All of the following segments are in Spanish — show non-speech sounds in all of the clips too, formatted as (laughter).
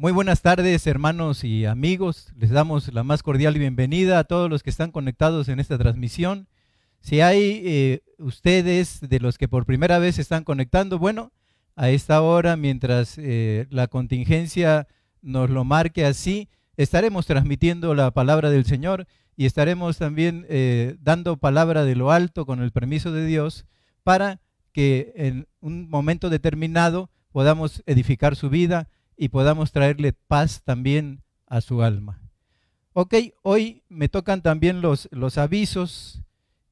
Muy buenas tardes, hermanos y amigos. Les damos la más cordial bienvenida a todos los que están conectados en esta transmisión. Si hay eh, ustedes de los que por primera vez se están conectando, bueno, a esta hora, mientras eh, la contingencia nos lo marque así, estaremos transmitiendo la palabra del Señor y estaremos también eh, dando palabra de lo alto con el permiso de Dios para que en un momento determinado podamos edificar su vida y podamos traerle paz también a su alma. Ok, hoy me tocan también los, los avisos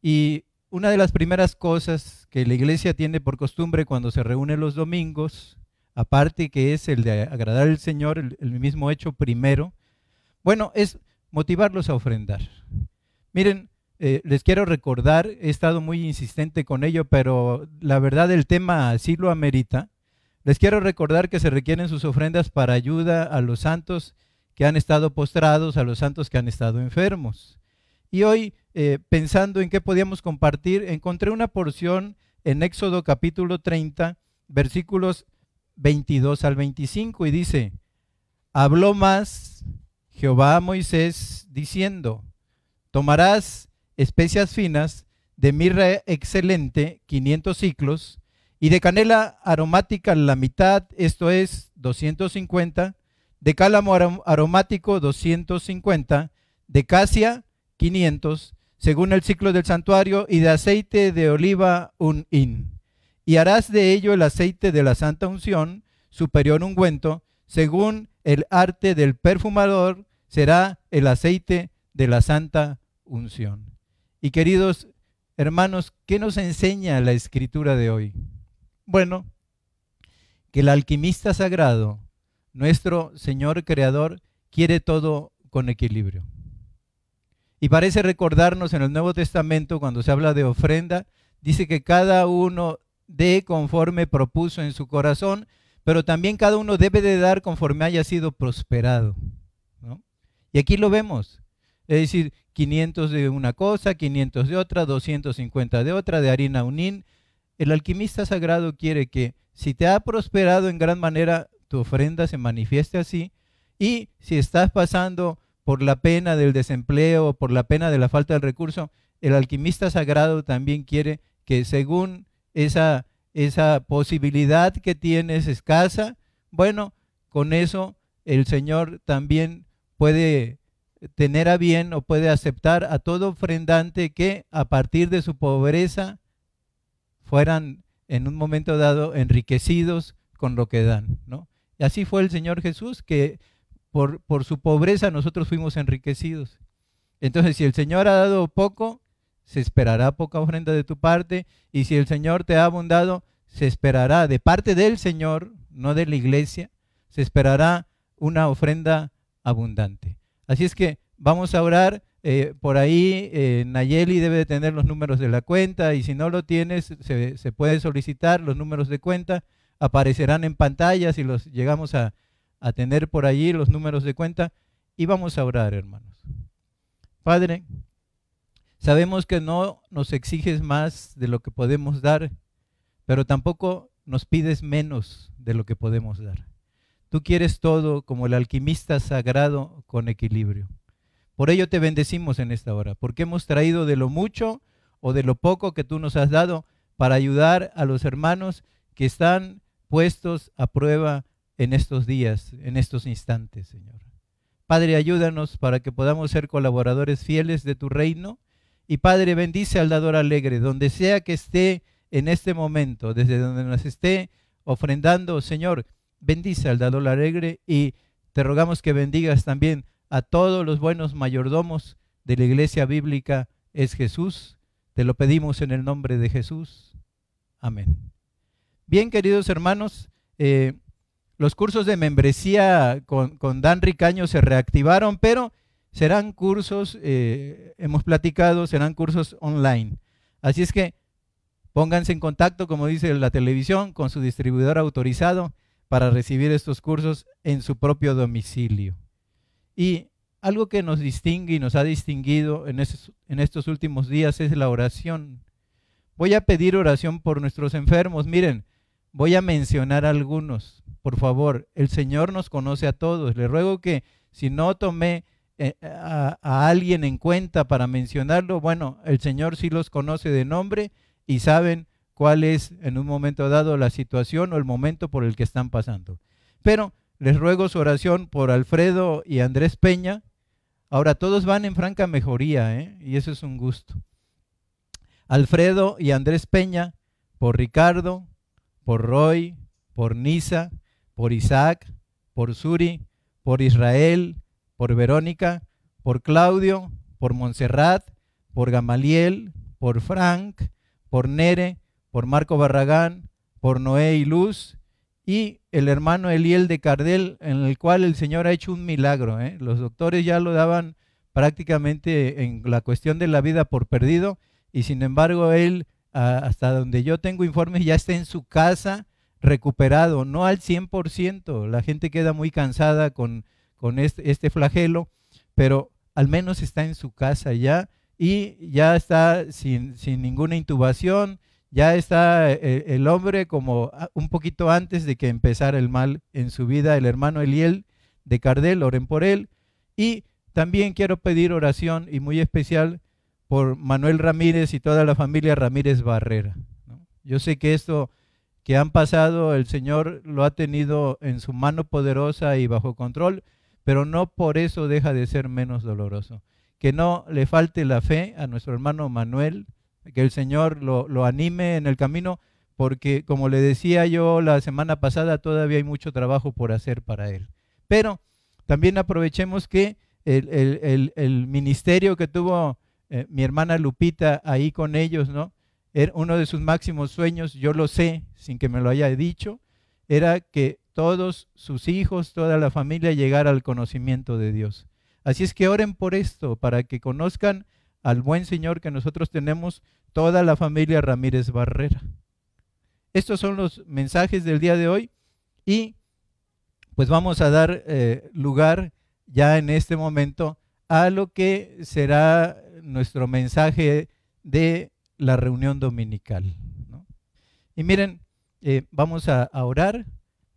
y una de las primeras cosas que la iglesia tiene por costumbre cuando se reúne los domingos, aparte que es el de agradar al Señor, el, mismo hecho primero, bueno, es motivarlos a ofrendar. Miren, eh, les quiero recordar, he estado muy insistente con ello, pero la verdad el tema así lo amerita. Les quiero recordar que se requieren sus ofrendas para ayuda a los santos que han estado postrados, a los santos que han estado enfermos. Y hoy, eh, pensando en qué podíamos compartir, encontré una porción en Éxodo capítulo 30, versículos 22 al 25, y dice, habló más Jehová a Moisés diciendo, tomarás especias finas de mirra excelente, 500 ciclos, y de canela aromática la mitad, esto es 250, de cálamo aromático 250, de casia 500, según el ciclo del santuario, y de aceite de oliva un hin. Y harás de ello el aceite de la santa unción, superior ungüento, según el arte del perfumador, será el aceite de la santa unción. Y queridos hermanos, ¿qué nos enseña la escritura de hoy? Bueno, que el alquimista sagrado, nuestro Señor Creador, quiere todo con equilibrio. Y parece recordarnos en el Nuevo Testamento, cuando se habla de ofrenda, dice que cada uno dé conforme propuso en su corazón, pero también cada uno debe de dar conforme haya sido prosperado. Y aquí lo vemos. Es decir, 500 de una cosa, 500 de otra, 250 de otra, de harina unín, el alquimista sagrado quiere que si te ha prosperado en gran manera, tu ofrenda se manifieste así. Y si estás pasando por la pena del desempleo, por la pena de la falta de recurso, el alquimista sagrado también quiere que según esa, esa posibilidad que tienes escasa, bueno, con eso el Señor también puede tener a bien o puede aceptar a todo ofrendante que a partir de su pobreza fueran en un momento dado enriquecidos con lo que dan, ¿no? Y así fue el Señor Jesús, que por, por su pobreza nosotros fuimos enriquecidos. Entonces, si el Señor ha dado poco, se esperará poca ofrenda de tu parte, y si el Señor te ha abundado, se esperará de parte del Señor, no de la iglesia, se esperará una ofrenda abundante. Así es que vamos a orar eh, por ahí eh, Nayeli debe de tener los números de la cuenta y si no lo tienes, se, se, solicitar los números de cuenta, aparecerán en pantalla si los llegamos a, a tener por allí los números de cuenta y vamos a orar, hermanos. Padre, sabemos que no nos exiges más de lo que podemos dar, pero tampoco nos pides menos de lo que podemos dar. Tú quieres todo como el alquimista sagrado con equilibrio. Por ello te bendecimos en esta hora, porque hemos traído de lo mucho o de lo poco que tú nos has dado para ayudar a los hermanos que están puestos a prueba en estos días, en estos instantes, Señor. Padre, ayúdanos para que podamos ser colaboradores fieles de tu reino. Y Padre, bendice al dador alegre, donde sea que esté en este momento, desde donde nos esté ofrendando, Señor, bendice al dador alegre y te rogamos que bendigas también a todos los buenos mayordomos de la iglesia bíblica es Jesús. Te lo pedimos en el nombre de Jesús. Amén. Bien, queridos hermanos, eh, los cursos de membresía con, Dan Ricaño se reactivaron, pero serán cursos, eh, hemos platicado, serán cursos online. Así es que pónganse en contacto, como dice la televisión, con su distribuidor autorizado para recibir estos cursos en su propio domicilio. Y algo que nos distingue y nos ha distinguido en estos, últimos días es la oración. Voy a pedir oración por nuestros enfermos. Miren, voy a mencionar algunos. Por favor, el Señor nos conoce a todos. Le ruego que si no tomé eh, a, alguien en cuenta para mencionarlo, bueno, el Señor sí los conoce de nombre y saben cuál es en un momento dado la situación o el momento por el que están pasando. Pero les ruego su oración por Alfredo y Andrés Peña. Ahora todos van en franca mejoría, ¿eh? y eso es un gusto. Alfredo y Andrés Peña, por Ricardo, por Roy, por Nisa, por Isaac, por Suri, por Israel, por Verónica, por Claudio, por Montserrat, por Gamaliel, por Frank, por Nere, por Marco Barragán, por Noé y Luz, y el hermano Eliel de Cardel, en el cual el Señor ha hecho un milagro. ¿eh? Los doctores ya lo daban prácticamente en la cuestión de la vida por perdido, y sin embargo él, hasta donde yo tengo informes, ya está en su casa recuperado, no al 100%. La gente queda muy cansada con, con este, este flagelo, pero al menos está en su casa ya y ya está sin, sin ninguna intubación, ya está eh, el, hombre como un poquito antes de que empezara el mal en su vida, el hermano Eliel de Cardel, oren por él. Y también quiero pedir oración y muy especial por Manuel Ramírez y toda la familia Ramírez Barrera. Yo sé que esto que han pasado, el Señor lo ha tenido en su mano poderosa y bajo control, pero no por eso deja de ser menos doloroso. Que no le falte la fe a nuestro hermano Manuel, que el Señor lo, anime en el camino, porque como le decía yo la semana pasada, todavía hay mucho trabajo por hacer para él. Pero también aprovechemos que el, ministerio que tuvo eh, mi hermana Lupita ahí con ellos, ¿no? Uno de sus máximos sueños, yo lo sé, sin que me lo haya dicho, era que todos sus hijos, toda la familia llegara al conocimiento de Dios. Así es que oren por esto, para que conozcan al buen Señor que nosotros tenemos, toda la familia Ramírez Barrera. Estos son los mensajes del día de hoy y pues vamos a dar eh, lugar ya en este momento a lo que será nuestro mensaje de la reunión dominical. Y miren, eh, vamos a, orar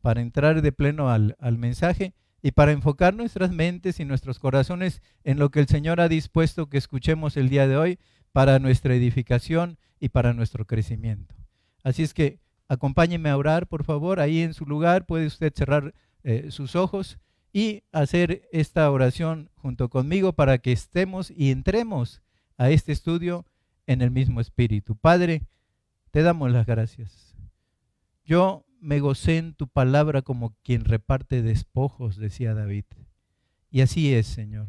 para entrar de pleno al, al mensaje y para enfocar nuestras mentes y nuestros corazones en lo que el Señor ha dispuesto que escuchemos el día de hoy para nuestra edificación y para nuestro crecimiento. Así es que acompáñeme a orar, por favor, ahí en su lugar puede usted cerrar eh, sus ojos y hacer esta oración junto conmigo para que estemos y entremos a este estudio en el mismo espíritu. Padre, te damos las gracias. Yo me gocé en tu palabra como quien reparte despojos, decía David. Y así es, Señor.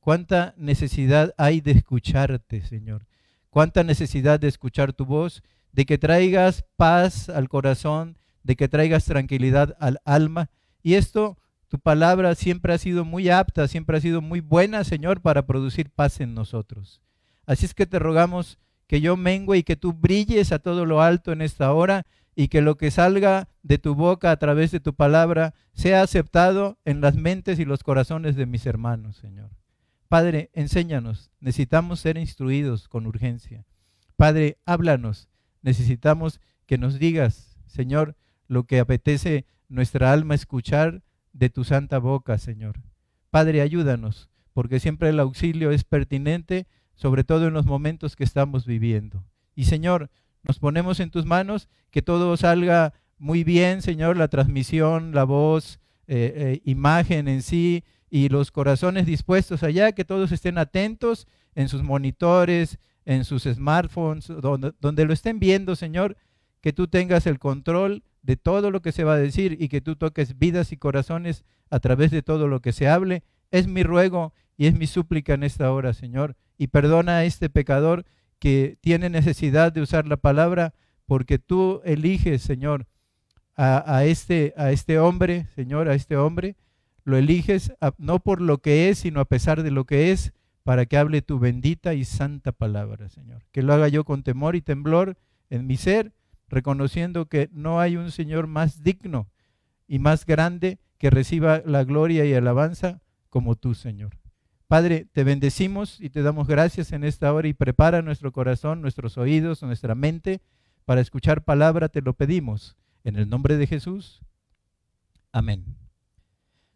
Cuánta necesidad hay de escucharte, Señor. Cuánta necesidad de escuchar tu voz, de que traigas paz al corazón, de que traigas tranquilidad al alma. Y esto, tu palabra siempre ha sido muy apta, siempre ha sido muy buena, Señor, para producir paz en nosotros. Así es que te rogamos que yo mengue y que tú brilles a todo lo alto en esta hora y que lo que salga de tu boca a través de tu palabra sea aceptado en las mentes y los corazones de mis hermanos, Señor. Padre, enséñanos, necesitamos ser instruidos con urgencia. Padre, háblanos, necesitamos que nos digas, Señor, lo que apetece nuestra alma escuchar de tu santa boca, Señor. Padre, ayúdanos, porque siempre el auxilio es pertinente, sobre todo en los momentos que estamos viviendo. Y Señor, nos ponemos en tus manos, que todo salga muy bien, Señor, la transmisión, la voz, eh, eh, imagen en sí y los corazones dispuestos allá, que todos estén atentos en sus monitores, en sus smartphones, donde, donde lo estén viendo, Señor, que tú tengas el control de todo lo que se va a decir y que tú toques vidas y corazones a través de todo lo que se hable. Es mi ruego y es mi súplica en esta hora, Señor. Y perdona a este pecador que tiene necesidad de usar la palabra, porque tú eliges, Señor, a, este, a este hombre, Señor, a este hombre, lo eliges no por lo que es, sino a pesar de lo que es, para que hable tu bendita y santa palabra, Señor. Que lo haga yo con temor y temblor en mi ser, reconociendo que no hay un Señor más digno y más grande que reciba la gloria y alabanza como tú, Señor. Padre, te bendecimos y te damos gracias en esta hora y prepara nuestro corazón, nuestros oídos, nuestra mente para escuchar palabra, te lo pedimos. En el nombre de Jesús. Amén.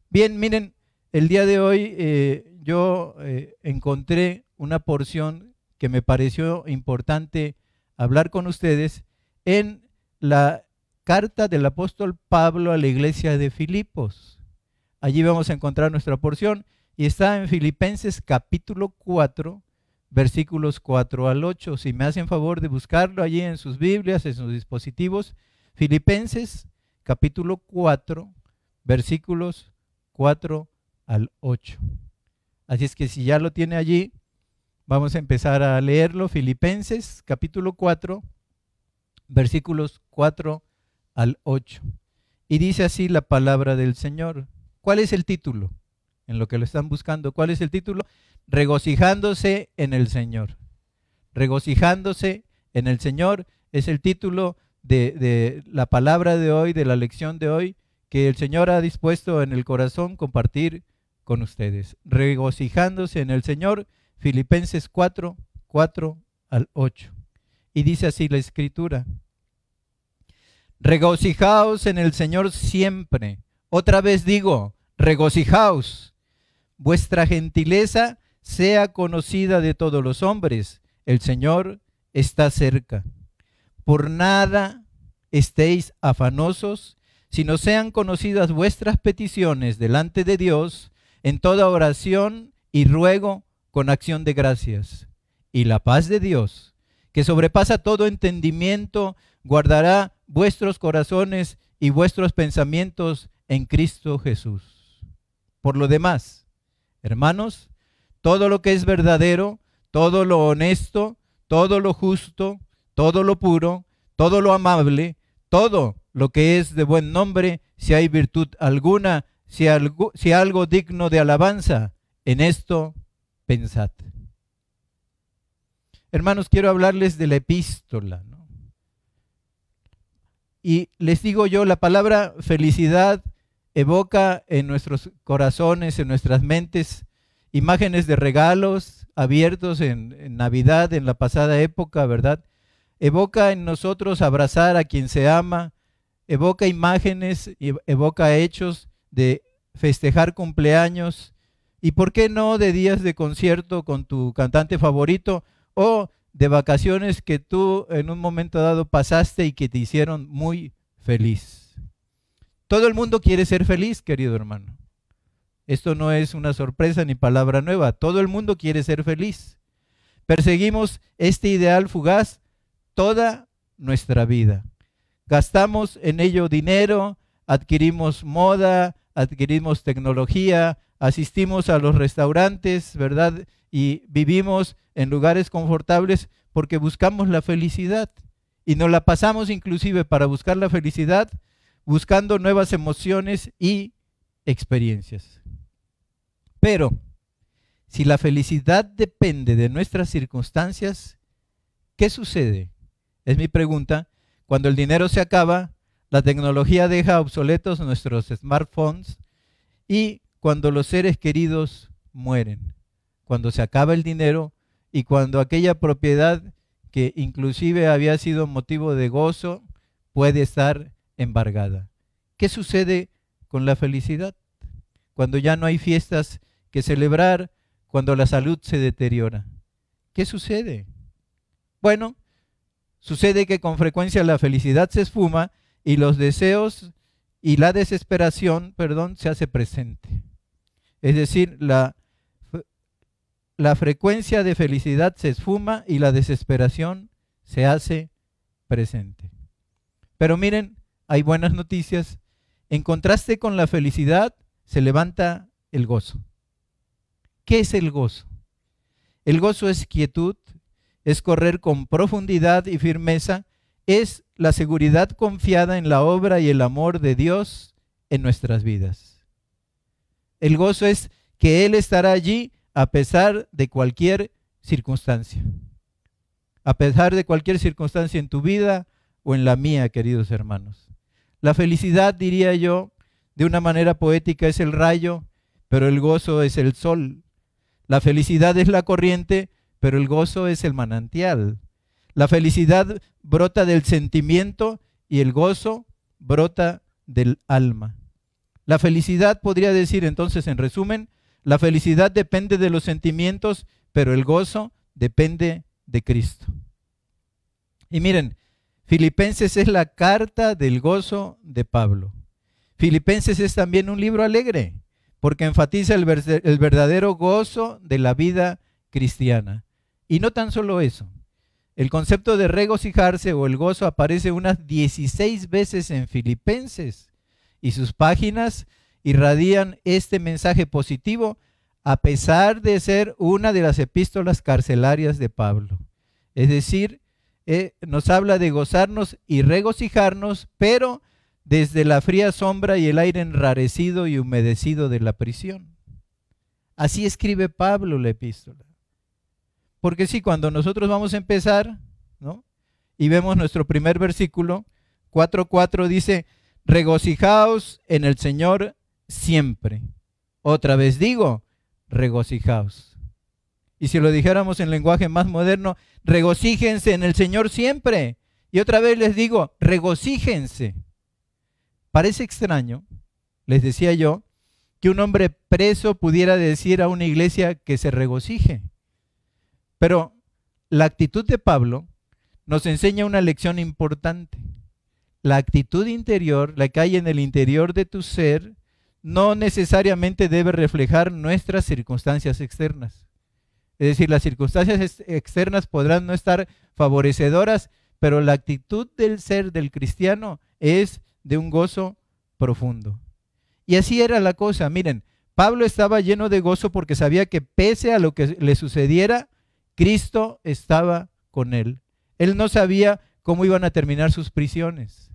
Bien, miren, el día de hoy eh, yo eh, encontré una porción que me pareció importante hablar con ustedes en la carta del apóstol Pablo a la iglesia de Filipos. Allí vamos a encontrar nuestra porción y está en Filipenses capítulo 4, versículos 4 al 8. Si me hacen favor de buscarlo allí en sus Biblias, en sus dispositivos, Filipenses capítulo 4, versículos 4 al 8. Así es que si ya lo tiene allí, vamos a empezar a leerlo. Filipenses capítulo 4, versículos 4 al 8. Y dice así la palabra del Señor. ¿Cuál es el título? En lo que lo están buscando. ¿Cuál es el título? Regocijándose en el Señor. Regocijándose en el Señor es el título de, la palabra de hoy, de la lección de hoy, que el Señor ha dispuesto en el corazón compartir con ustedes. Regocijándose en el Señor, Filipenses 4, 4 al 8. Y dice así la escritura. Regocijaos en el Señor siempre. Otra vez digo, regocijaos. Vuestra gentileza sea conocida de todos los hombres. El Señor está cerca. Por nada estéis afanosos, sino sean conocidas vuestras peticiones delante de Dios en toda oración y ruego con acción de gracias. Y la paz de Dios, que sobrepasa todo entendimiento, guardará vuestros corazones y vuestros pensamientos en Cristo Jesús. Por lo demás, hermanos, todo lo que es verdadero, todo lo honesto, todo lo justo, todo lo puro, todo lo amable, todo lo que es de buen nombre, si hay virtud alguna, si algo, algo digno de alabanza, en esto pensad. Hermanos, quiero hablarles de la epístola. Y les digo yo, la palabra felicidad evoca en nuestros corazones, en nuestras mentes, imágenes de regalos abiertos en, Navidad, en la pasada época, ¿verdad? Evoca en nosotros abrazar a quien se ama, evoca imágenes, evoca hechos de festejar cumpleaños y, ¿por qué no, de días de concierto con tu cantante favorito o de vacaciones que tú en un momento dado pasaste y que te hicieron muy feliz. Todo el mundo quiere ser feliz, querido hermano. Esto no es una sorpresa ni palabra nueva. Todo el mundo quiere ser feliz. Perseguimos este ideal fugaz toda nuestra vida. Gastamos en ello dinero, adquirimos moda, adquirimos tecnología, asistimos a los restaurantes, ¿verdad? Y vivimos en lugares confortables porque buscamos la felicidad. Y nos la pasamos inclusive para buscar la felicidad, buscando nuevas emociones y experiencias. Pero, si la felicidad depende de nuestras circunstancias, ¿qué sucede? Es mi pregunta. Cuando el dinero se acaba, la tecnología deja obsoletos nuestros smartphones y cuando los seres queridos mueren, cuando se acaba el dinero, y cuando aquella propiedad que inclusive había sido motivo de gozo puede estar embargada. ¿Qué sucede con la felicidad? Cuando ya no hay fiestas que celebrar, cuando la salud se deteriora. ¿Qué sucede? Bueno, sucede que con frecuencia la felicidad se esfuma y los deseos y la desesperación, perdón, se hace presente. Es decir, la la frecuencia de felicidad se esfuma y la desesperación se hace presente. Pero miren, hay buenas noticias. En contraste con la felicidad, se levanta el gozo. ¿Qué es el gozo? El gozo es quietud, es correr con profundidad y firmeza, es la seguridad confiada en la obra y el amor de Dios en nuestras vidas. El gozo es que Él estará allí a pesar de cualquier circunstancia. A pesar de cualquier circunstancia en tu vida o en la mía, queridos hermanos. La felicidad, diría yo, de una manera poética es el rayo, pero el gozo es el sol. La felicidad es la corriente, pero el gozo es el manantial. La felicidad brota del sentimiento y el gozo brota del alma. La felicidad podría decir entonces en resumen, la felicidad depende de los sentimientos, pero el gozo depende de Cristo. Y miren, Filipenses es la carta del gozo de Pablo. Filipenses es también un libro alegre, porque enfatiza el, verdadero gozo de la vida cristiana. Y no tan solo eso. El concepto de regocijarse o el gozo aparece unas 16 veces en Filipenses y sus páginas irradian este mensaje positivo a pesar de ser una de las epístolas carcelarias de Pablo. Es decir, eh, nos habla de gozarnos y regocijarnos, pero desde la fría sombra y el aire enrarecido y humedecido de la prisión. Así escribe Pablo la epístola. Porque sí, cuando nosotros vamos a empezar, ¿no? Y vemos nuestro primer versículo, 4.4 dice, regocijaos en el Señor siempre. Otra vez digo, regocijaos. Y si lo dijéramos en lenguaje más moderno, regocíjense en el Señor siempre. Y otra vez les digo, regocíjense. Parece extraño, les decía yo, que un hombre preso pudiera decir a una iglesia que se regocije. Pero la actitud de Pablo nos enseña una lección importante. La actitud interior, la que hay en el interior de tu ser, no necesariamente debe reflejar nuestras circunstancias externas. Es decir, las circunstancias externas podrán no estar favorecedoras, pero la actitud del ser del cristiano es de un gozo profundo. Y así era la cosa. Miren, Pablo estaba lleno de gozo porque sabía que pese a lo que le sucediera, Cristo estaba con él. Él no sabía cómo iban a terminar sus prisiones.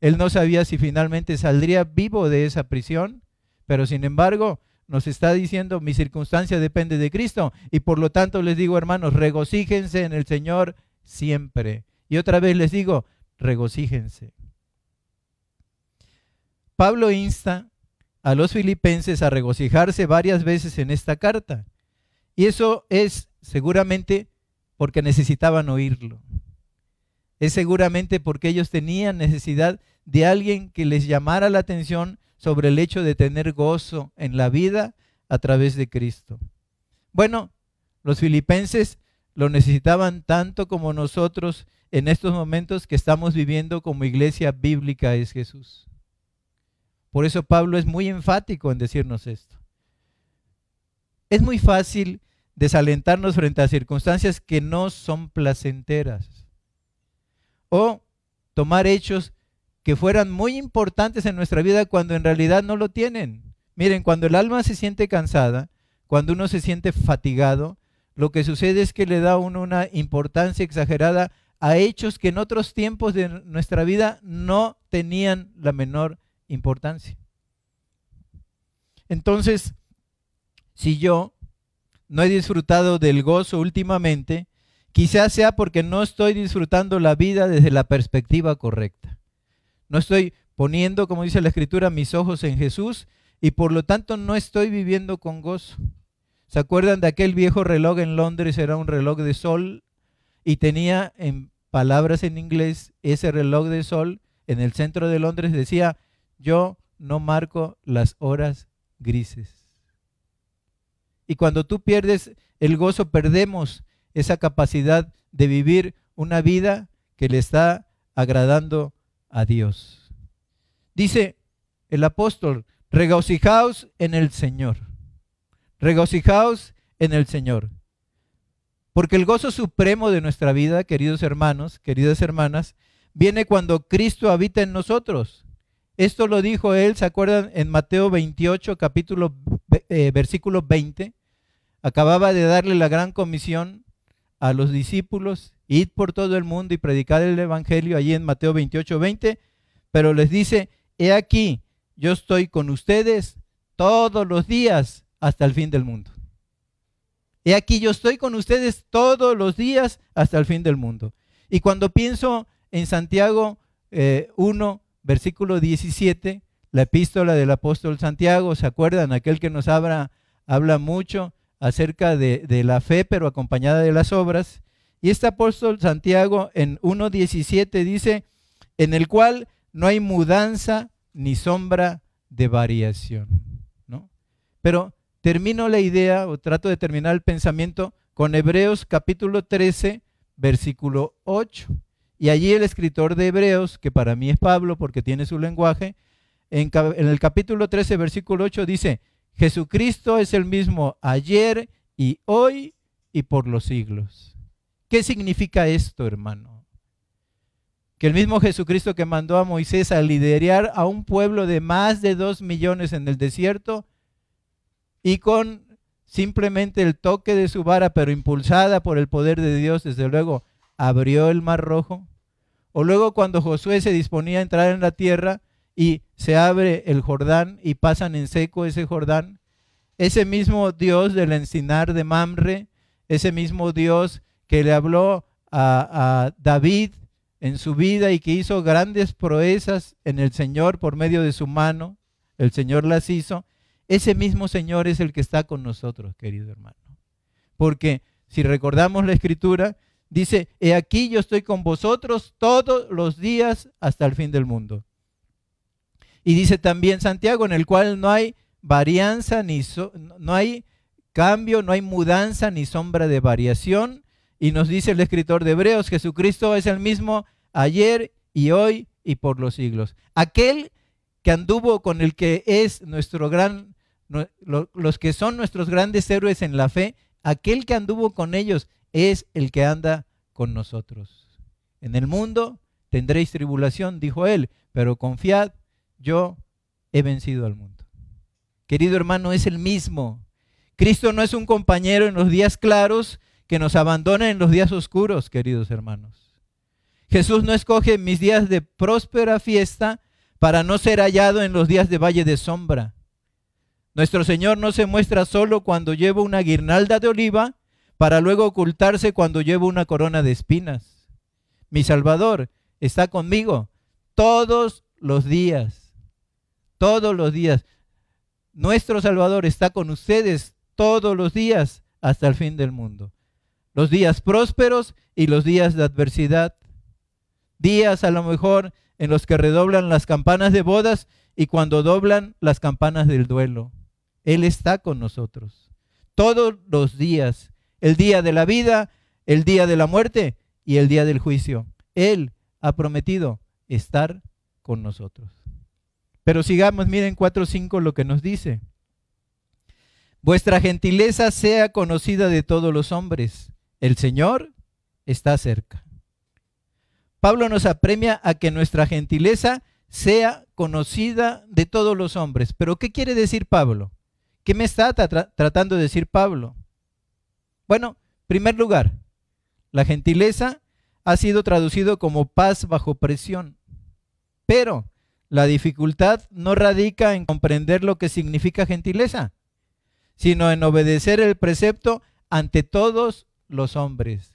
Él no sabía si finalmente saldría vivo de esa prisión, pero sin embargo nos está diciendo, mi circunstancia depende de Cristo. Y por lo tanto les digo, hermanos, regocíjense en el Señor siempre. Y otra vez les digo, regocíjense. Pablo insta a los filipenses a regocijarse varias veces en esta carta. Y eso es seguramente porque necesitaban oírlo. Es seguramente porque ellos tenían necesidad de alguien que les llamara la atención sobre el hecho de tener gozo en la vida a través de Cristo. Bueno, los filipenses lo necesitaban tanto como nosotros en estos momentos que estamos viviendo como iglesia bíblica es Jesús. Por eso Pablo es muy enfático en decirnos esto. Es muy fácil desalentarnos frente a circunstancias que no son placenteras. O tomar hechos que fueran muy importantes en nuestra vida cuando en realidad no lo tienen. Miren, cuando el alma se siente cansada, cuando uno se siente fatigado, lo que sucede es que le da uno una importancia exagerada a hechos que en otros tiempos de nuestra vida no tenían la menor importancia. Entonces, si yo no he disfrutado del gozo últimamente, quizás sea porque no estoy disfrutando la vida desde la perspectiva correcta. No estoy poniendo, como dice la escritura, mis ojos en Jesús y por lo tanto no estoy viviendo con gozo. ¿Se acuerdan de aquel viejo reloj en Londres? Era un reloj de sol y tenía en palabras en inglés ese reloj de sol en el centro de Londres decía, yo no marco las horas grises. Y cuando tú pierdes el gozo, perdemos esa capacidad de vivir una vida que le está agradando Dios. Dice el apóstol, regocijaos en el Señor. Regocijaos en el Señor. Porque el gozo supremo de nuestra vida, queridos hermanos, queridas hermanas, viene cuando Cristo habita en nosotros. Esto lo dijo él, ¿se acuerdan? En Mateo 28, capítulo, eh, versículo 20. Acababa de darle la gran comisión a los discípulos, id por todo el mundo y predicad el Evangelio, allí en Mateo 28, 20, pero les dice, he aquí, yo estoy con ustedes todos los días hasta el fin del mundo. He aquí, yo estoy con ustedes todos los días hasta el fin del mundo. Y cuando pienso en Santiago 1, eh, versículo 17, la epístola del apóstol Santiago, ¿se acuerdan? Aquel que nos habla, habla mucho acerca de, de la fe, pero acompañada de las obras. Y este apóstol Santiago en 1.17 dice, en el cual no hay mudanza ni sombra de variación. ¿no? Pero termino la idea o trato de terminar el pensamiento con Hebreos capítulo 13, versículo 8. Y allí el escritor de Hebreos, que para mí es Pablo porque tiene su lenguaje, en, en, el capítulo 13, versículo 8 dice, Jesucristo es el mismo ayer y hoy y por los siglos. ¿Qué significa esto, hermano? Que el mismo Jesucristo que mandó a Moisés a liderar a un pueblo de más de dos millones en el desierto y con simplemente el toque de su vara, pero impulsada por el poder de Dios, desde luego, abrió el mar rojo. O luego cuando Josué se disponía a entrar en la tierra y se abre el Jordán y pasan en seco ese Jordán, ese mismo Dios del encinar de Mamre, ese mismo Dios que le habló a, David en su vida y que hizo grandes proezas en el Señor por medio de su mano, el Señor las hizo, ese mismo Señor es el que está con nosotros, querido hermano. Porque si recordamos la escritura, dice, he aquí yo estoy con vosotros todos los días hasta el fin del mundo. Y dice también Santiago, en el cual no hay varianza, ni no hay cambio, no hay mudanza ni sombra de variación. Y nos dice el escritor de Hebreos, Jesucristo es el mismo ayer y hoy y por los siglos. Aquel que anduvo con el que es nuestro gran, los que son nuestros grandes héroes en la fe, aquel que anduvo con ellos es el que anda con nosotros. En el mundo tendréis tribulación, dijo él, pero confiad, yo he vencido al mundo. Querido hermano, es el mismo. Cristo no es un compañero en los días claros que nos abandona en los días oscuros, queridos hermanos. Jesús no escoge mis días de próspera fiesta para no ser hallado en los días de valle de sombra. Nuestro Señor no se muestra solo cuando lleva una guirnalda de oliva para luego ocultarse cuando lleva una corona de espinas. Mi Salvador está conmigo todos los días, todos los días. Nuestro Salvador está con ustedes todos los días hasta el fin del mundo. Los días prósperos y los días de adversidad. Días a lo mejor en los que redoblan las campanas de bodas y cuando doblan las campanas del duelo. Él está con nosotros. Todos los días. El día de la vida, el día de la muerte y el día del juicio. Él ha prometido estar con nosotros. Pero sigamos, miren 4.5 lo que nos dice. Vuestra gentileza sea conocida de todos los hombres. El Señor está cerca. Pablo nos apremia a que nuestra gentileza sea conocida de todos los hombres. Pero ¿qué quiere decir Pablo? ¿Qué me está tratando de decir Pablo? Bueno, en primer lugar, la gentileza ha sido traducido como paz bajo presión. Pero la dificultad no radica en comprender lo que significa gentileza, sino en obedecer el precepto ante todos los hombres,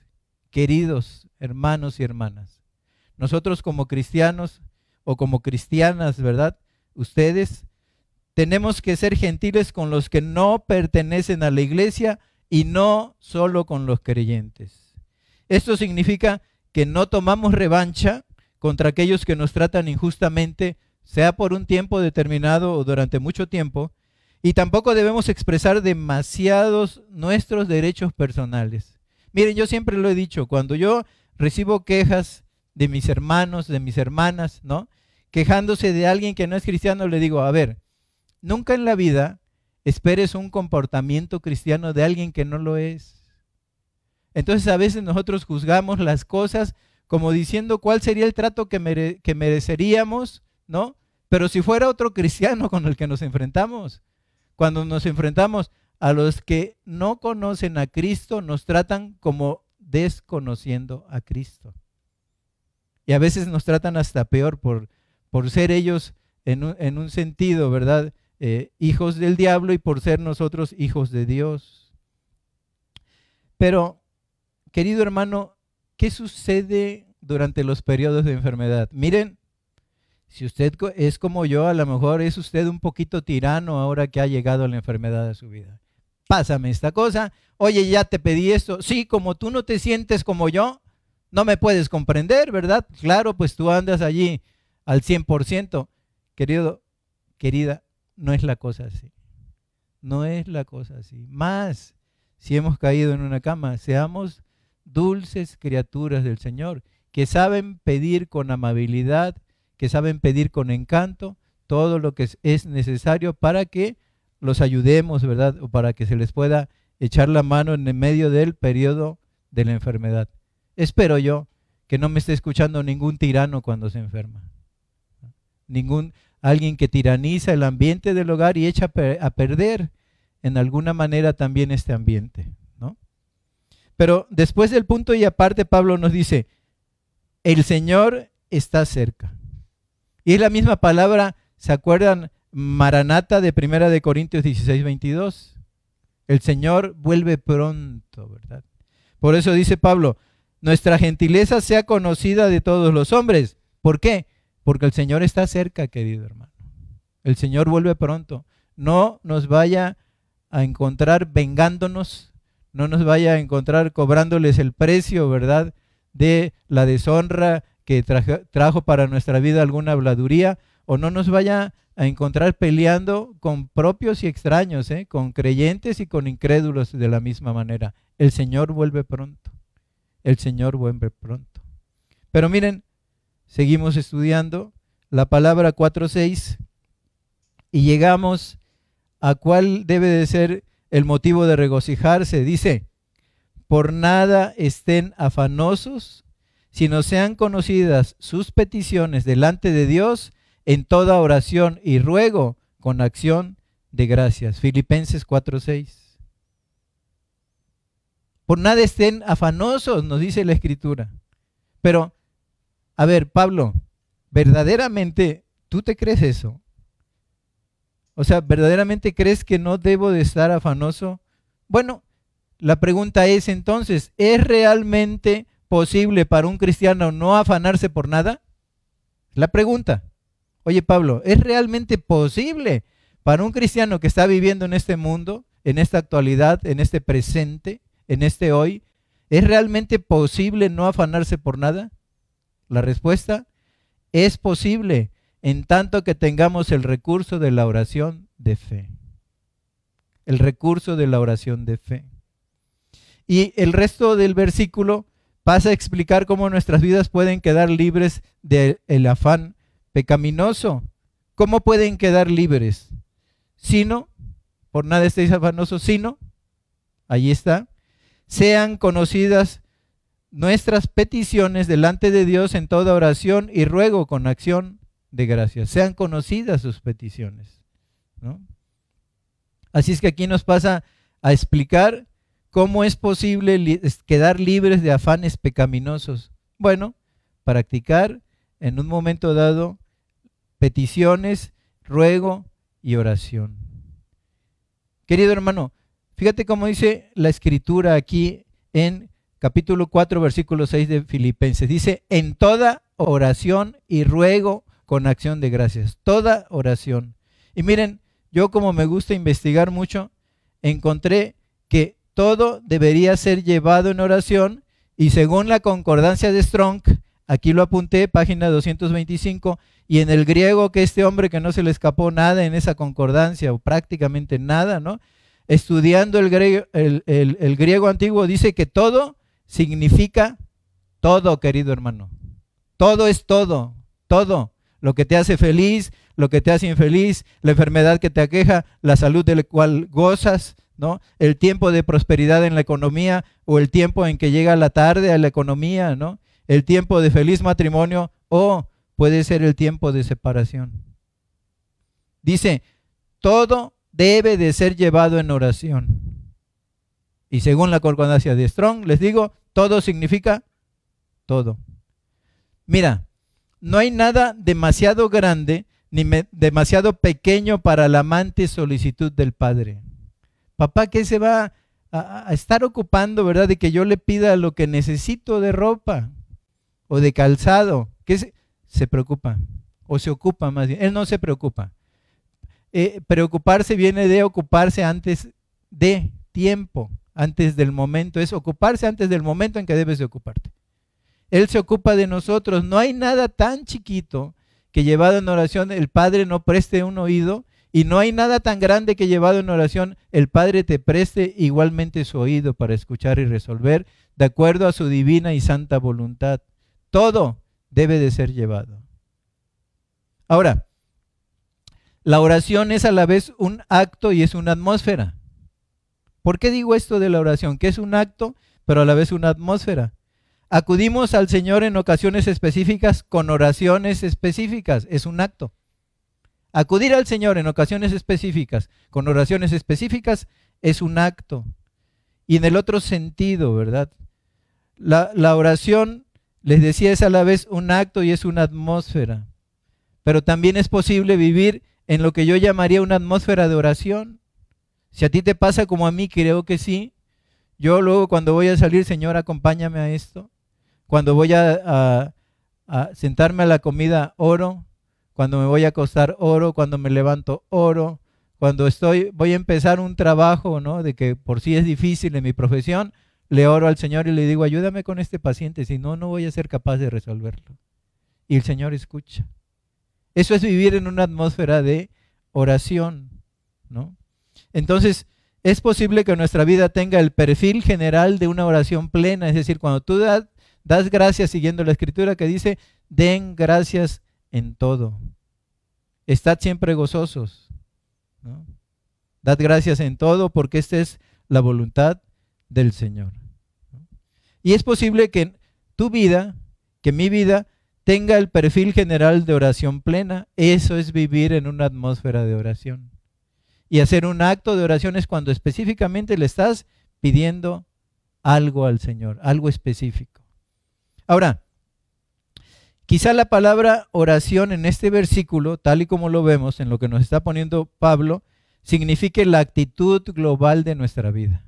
queridos hermanos y hermanas. Nosotros como cristianos o como cristianas, ¿verdad? Ustedes tenemos que ser gentiles con los que no pertenecen a la iglesia y no solo con los creyentes. Esto significa que no tomamos revancha contra aquellos que nos tratan injustamente sea por un tiempo determinado o durante mucho tiempo, y tampoco debemos expresar demasiados nuestros derechos personales. Miren, yo siempre lo he dicho, cuando yo recibo quejas de mis hermanos, de mis hermanas, ¿no? Quejándose de alguien que no es cristiano, le digo, a ver, nunca en la vida esperes un comportamiento cristiano de alguien que no lo es. Entonces a veces nosotros juzgamos las cosas como diciendo cuál sería el trato que, que mereceríamos, ¿no? Pero si fuera otro cristiano con el que nos enfrentamos, cuando nos enfrentamos a los que no conocen a Cristo, nos tratan como desconociendo a Cristo. Y a veces nos tratan hasta peor por, por ser ellos en un, en un sentido, ¿verdad? Eh, hijos del diablo y por ser nosotros hijos de Dios. Pero, querido hermano, ¿qué sucede durante los periodos de enfermedad? Miren, si usted es como yo, a lo mejor es usted un poquito tirano ahora que ha llegado la enfermedad a su vida. Pásame esta cosa. Oye, ya te pedí esto. Sí, como tú no te sientes como yo, no me puedes comprender, ¿verdad? Claro, pues tú andas allí al 100%. Querido, querida, no es la cosa así. No es la cosa así. Más, si hemos caído en una cama, seamos dulces criaturas del Señor, que saben pedir con amabilidad, que saben pedir con encanto todo lo que es necesario para que los ayudemos, ¿verdad? O para que se les pueda echar la mano en el medio del periodo de la enfermedad. Espero yo que no me esté escuchando ningún tirano cuando se enferma. Ningún alguien que tiraniza el ambiente del hogar y echa a perder en alguna manera también este ambiente, ¿no? Pero después del punto y aparte Pablo nos dice, el Señor está cerca. Y es la misma palabra, ¿se acuerdan? Maranata de Primera de Corintios 16, 22. El Señor vuelve pronto, ¿verdad? Por eso dice Pablo, nuestra gentileza sea conocida de todos los hombres. ¿Por qué? Porque el Señor está cerca, querido hermano. El Señor vuelve pronto. No nos vaya a encontrar vengándonos, no nos vaya a encontrar cobrándoles el precio, ¿verdad? De la deshonra que trajo para nuestra vida alguna habladuría, o no nos vaya a encontrar peleando con propios y extraños, ¿eh? con creyentes y con incrédulos de la misma manera. El Señor vuelve pronto. El Señor vuelve pronto. Pero miren, seguimos estudiando la palabra 4.6 y llegamos a cuál debe de ser el motivo de regocijarse. Dice, por nada estén afanosos, sino sean conocidas sus peticiones delante de Dios en toda oración y ruego con acción de gracias. Filipenses 4:6. Por nada estén afanosos, nos dice la escritura. Pero, a ver, Pablo, ¿verdaderamente tú te crees eso? O sea, ¿verdaderamente crees que no debo de estar afanoso? Bueno, la pregunta es entonces, ¿es realmente posible para un cristiano no afanarse por nada? La pregunta. Oye Pablo, ¿es realmente posible para un cristiano que está viviendo en este mundo, en esta actualidad, en este presente, en este hoy, ¿es realmente posible no afanarse por nada? La respuesta es posible en tanto que tengamos el recurso de la oración de fe. El recurso de la oración de fe. Y el resto del versículo pasa a explicar cómo nuestras vidas pueden quedar libres del afán pecaminoso. ¿Cómo pueden quedar libres? Sino, por nada estéis afanosos, sino, allí está, sean conocidas nuestras peticiones delante de Dios en toda oración y ruego con acción de gracias. Sean conocidas sus peticiones. Así es que aquí nos pasa a explicar cómo es posible quedar libres de afanes pecaminosos. Bueno, practicar en un momento dado peticiones, ruego y oración. Querido hermano, fíjate cómo dice la escritura aquí en capítulo 4, versículo 6 de Filipenses. Dice, en toda oración y ruego con acción de gracias. Toda oración. Y miren, yo como me gusta investigar mucho, encontré que todo debería ser llevado en oración y según la concordancia de Strong, aquí lo apunté, página 225, y en el griego que este hombre que no se le escapó nada en esa concordancia o prácticamente nada, ¿no? Estudiando el griego, el, griego antiguo dice que todo significa todo, querido hermano. Todo es todo, todo. Lo que te hace feliz, lo que te hace infeliz, la enfermedad que te aqueja, la salud de la cual gozas, ¿no? El tiempo de prosperidad en la economía o el tiempo en que llega la tarde a la economía, ¿no? El tiempo de feliz matrimonio o puede ser el tiempo de separación. Dice, todo debe de ser llevado en oración. Y según la concordancia de Strong, les digo, todo significa todo. Mira, no hay nada demasiado grande ni demasiado pequeño para la amante solicitud del Padre. Papá, ¿qué se va a, estar ocupando, verdad? De que yo le pida lo que necesito de ropa o de calzado. ¿Qué se, se preocupa? O se ocupa más bien. Él no se preocupa. Eh, preocuparse viene de ocuparse antes de tiempo, antes del momento. Es ocuparse antes del momento en que debes de ocuparte. Él se ocupa de nosotros. No hay nada tan chiquito que llevado en oración el Padre no preste un oído y no hay nada tan grande que llevado en oración el Padre te preste igualmente su oído para escuchar y resolver de acuerdo a su divina y santa voluntad. Todo debe de ser llevado. Ahora, la oración es a la vez un acto y es una atmósfera. ¿Por qué digo esto de la oración? Que es un acto, pero a la vez una atmósfera. Acudimos al Señor en ocasiones específicas con oraciones específicas, es un acto. Acudir al Señor en ocasiones específicas, con oraciones específicas, es un acto. Y en el otro sentido, ¿verdad? La, la, oración, les decía, es a la vez un acto y es una atmósfera. Pero también es posible vivir en lo que yo llamaría una atmósfera de oración. Si a ti te pasa como a mí, creo que sí. Yo luego cuando voy a salir, Señor, acompáñame a esto. Cuando voy a, sentarme a la comida, oro. Cuando me voy a acostar, oro. Cuando me levanto, oro. Cuando estoy, voy a empezar un trabajo, ¿no? De que por sí es difícil en mi profesión, le oro al Señor y le digo, ayúdame con este paciente, si no, no voy a ser capaz de resolverlo. Y el Señor escucha. Eso es vivir en una atmósfera de oración, ¿no? Entonces, es posible que nuestra vida tenga el perfil general de una oración plena, es decir, cuando tú das, gracias siguiendo la escritura que dice, den gracias en todo. Estad siempre gozosos. Dad gracias en todo porque esta es la voluntad del Señor. Y es posible que tu vida, que mi vida, tenga el perfil general de oración plena. Eso es vivir en una atmósfera de oración. Y hacer un acto de oración es cuando específicamente le estás pidiendo algo al Señor, algo específico. Ahora, Quizá la palabra oración en este versículo, tal y como lo vemos en lo que nos está poniendo Pablo, signifique la actitud global de nuestra vida.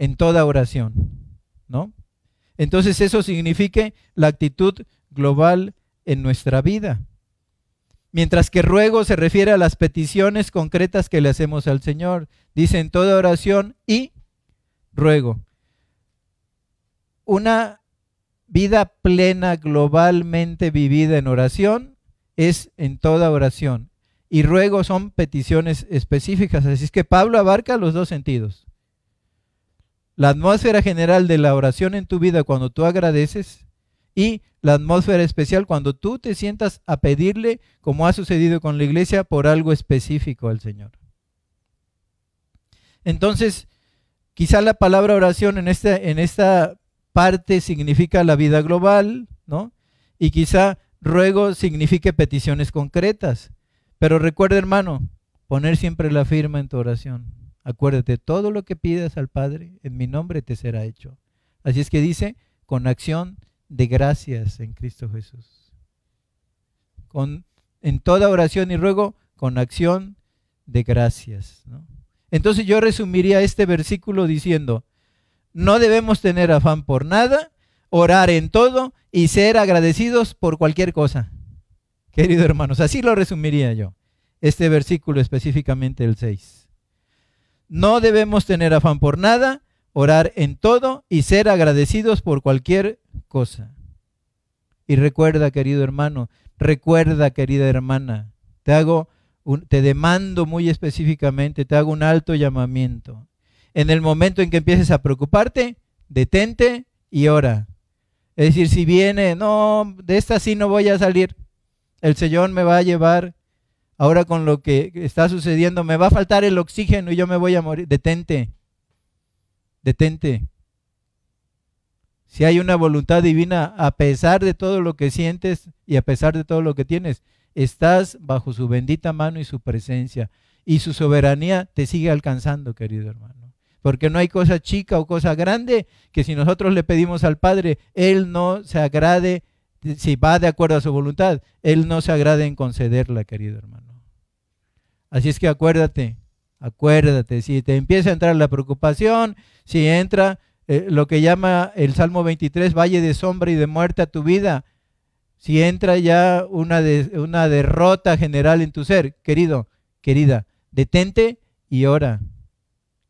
En toda oración, ¿no? Entonces eso signifique la actitud global en nuestra vida. Mientras que ruego se refiere a las peticiones concretas que le hacemos al Señor. Dice en toda oración y ruego. Una vida plena, globalmente vivida en oración, es en toda oración. Y ruego son peticiones específicas. Así es que Pablo abarca los dos sentidos. La atmósfera general de la oración en tu vida cuando tú agradeces y la atmósfera especial cuando tú te sientas a pedirle, como ha sucedido con la iglesia, por algo específico al Señor. Entonces, quizá la palabra oración en esta, en esta parte significa la vida global, ¿no? Y quizá ruego signifique peticiones concretas. Pero recuerda, hermano, poner siempre la firma en tu oración. Acuérdate, todo lo que pidas al Padre, en mi nombre te será hecho. Así es que dice, con acción de gracias en Cristo Jesús. Con, en toda oración y ruego, con acción de gracias. Entonces yo resumiría este versículo diciendo, no debemos tener afán por nada, orar en todo y ser agradecidos por cualquier cosa. Queridos hermanos, así lo resumiría yo. Este versículo específicamente el 6. No debemos tener afán por nada, orar en todo y ser agradecidos por cualquier cosa. Y recuerda, querido hermano, recuerda, querida hermana, te hago te demando muy específicamente, te hago un alto llamamiento en el momento en que empieces a preocuparte, detente y ora. Es decir, si viene, no, de esta sí no voy a salir, el Señor me va a llevar, ahora con lo que está sucediendo, me va a faltar el oxígeno y yo me voy a morir. Detente, detente. Si hay una voluntad divina, a pesar de todo lo que sientes y a pesar de todo lo que tienes, estás bajo su bendita mano y su presencia. Y su soberanía te sigue alcanzando, querido hermano. Porque no hay cosa chica o cosa grande que si nosotros le pedimos al Padre, Él no se agrade, si va de acuerdo a su voluntad, Él no se agrade en concederla, querido hermano. Así es que acuérdate, acuérdate, si te empieza a entrar la preocupación, si entra eh, lo que llama el Salmo 23, valle de sombra y de muerte a tu vida, si entra ya una, una derrota general en tu ser, querido, querida, detente y ora.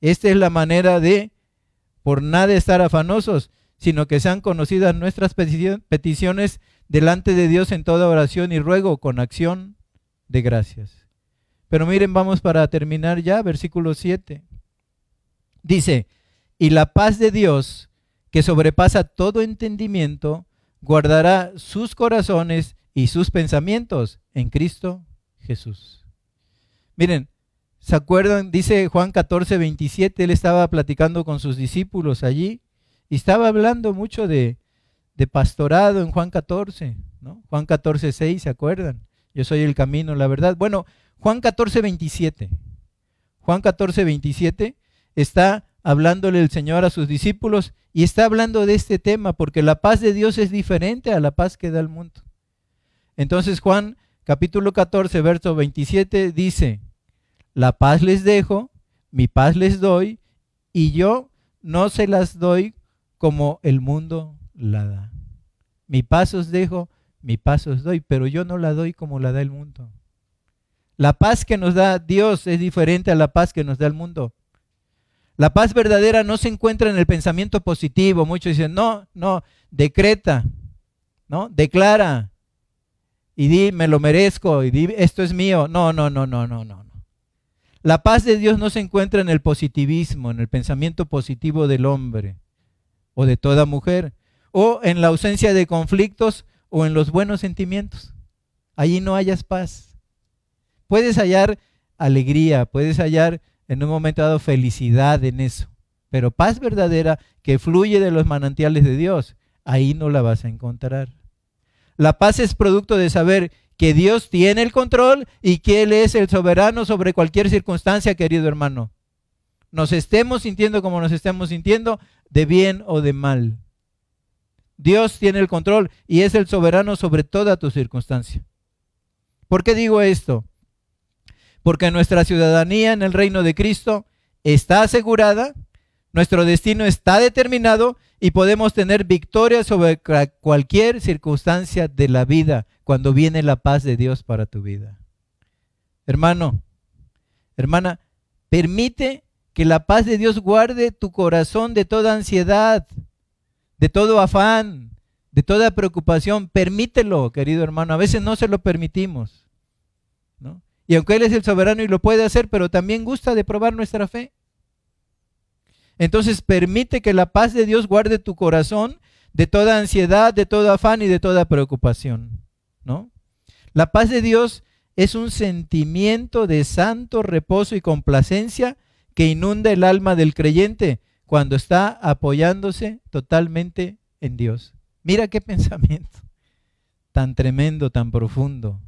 Esta es la manera de, por nada estar afanosos, sino que sean conocidas nuestras peticiones delante de Dios en toda oración y ruego con acción de gracias. Pero miren, vamos para terminar ya, versículo 7. Dice, y la paz de Dios, que sobrepasa todo entendimiento, guardará sus corazones y sus pensamientos en Cristo Jesús. Miren, ¿se acuerdan? Dice Juan 14, 27, él estaba platicando con sus discípulos allí y estaba hablando mucho de, de pastorado en Juan 14, ¿no? Juan 14, 6, ¿se acuerdan? Yo soy el camino, la verdad. Bueno, Juan 14, 27. Juan 14, 27 está hablándole el Señor a sus discípulos y está hablando de este tema porque la paz de Dios es diferente a la paz que da el mundo. Entonces Juan capítulo 14, verso 27 dice, la paz les dejo, mi paz les doy y yo no se las doy como el mundo la da. Mi paz os dejo, mi paz os doy, pero yo no la doy como la da el mundo. La paz que nos da Dios es diferente a la paz que nos da el mundo. La paz verdadera no se encuentra en el pensamiento positivo. Muchos dicen, no, no, decreta, ¿no? Declara y di, me lo merezco y di, esto es mío. No, no, no, no, no, no. La paz de Dios no se encuentra en el positivismo, en el pensamiento positivo del hombre o de toda mujer, o en la ausencia de conflictos o en los buenos sentimientos. Allí no hayas paz. Puedes hallar alegría, puedes hallar en un momento dado felicidad en eso. Pero paz verdadera que fluye de los manantiales de Dios, ahí no la vas a encontrar. La paz es producto de saber que Dios tiene el control y que Él es el soberano sobre cualquier circunstancia, querido hermano. Nos estemos sintiendo como nos estemos sintiendo, de bien o de mal. Dios tiene el control y es el soberano sobre toda tu circunstancia. ¿Por qué digo esto? Porque nuestra ciudadanía en el reino de Cristo está asegurada, nuestro destino está determinado y podemos tener victoria sobre cualquier circunstancia de la vida cuando viene la paz de Dios para tu vida. Hermano, hermana, permite que la paz de Dios guarde tu corazón de toda ansiedad, de todo afán, de toda preocupación. Permítelo, querido hermano. A veces no se lo permitimos. ¿no? Y aunque Él es el soberano y lo puede hacer, pero también gusta de probar nuestra fe. Entonces permite que la paz de Dios guarde tu corazón de toda ansiedad, de todo afán y de toda preocupación, ¿no? La paz de Dios es un sentimiento de santo reposo y complacencia que inunda el alma del creyente cuando está apoyándose totalmente en Dios. Mira qué (laughs) pensamiento tan tremendo, tan profundo.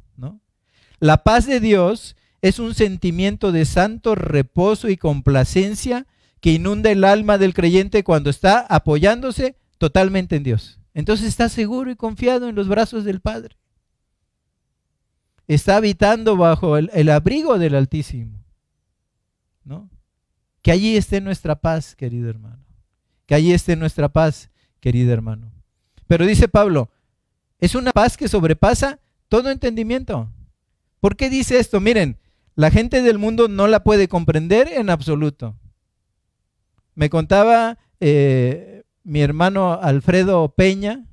La paz de Dios es un sentimiento de santo reposo y complacencia que inunda el alma del creyente cuando está apoyándose totalmente en Dios. Entonces está seguro y confiado en los brazos del Padre. Está habitando bajo el, abrigo del Altísimo. ¿No? Que allí esté nuestra paz, querido hermano. Que allí esté nuestra paz, querido hermano. Pero dice Pablo, es una paz que sobrepasa todo entendimiento. ¿Por qué dice esto? Miren, la gente del mundo no la puede comprender en absoluto. Me contaba eh, mi hermano Alfredo Peña,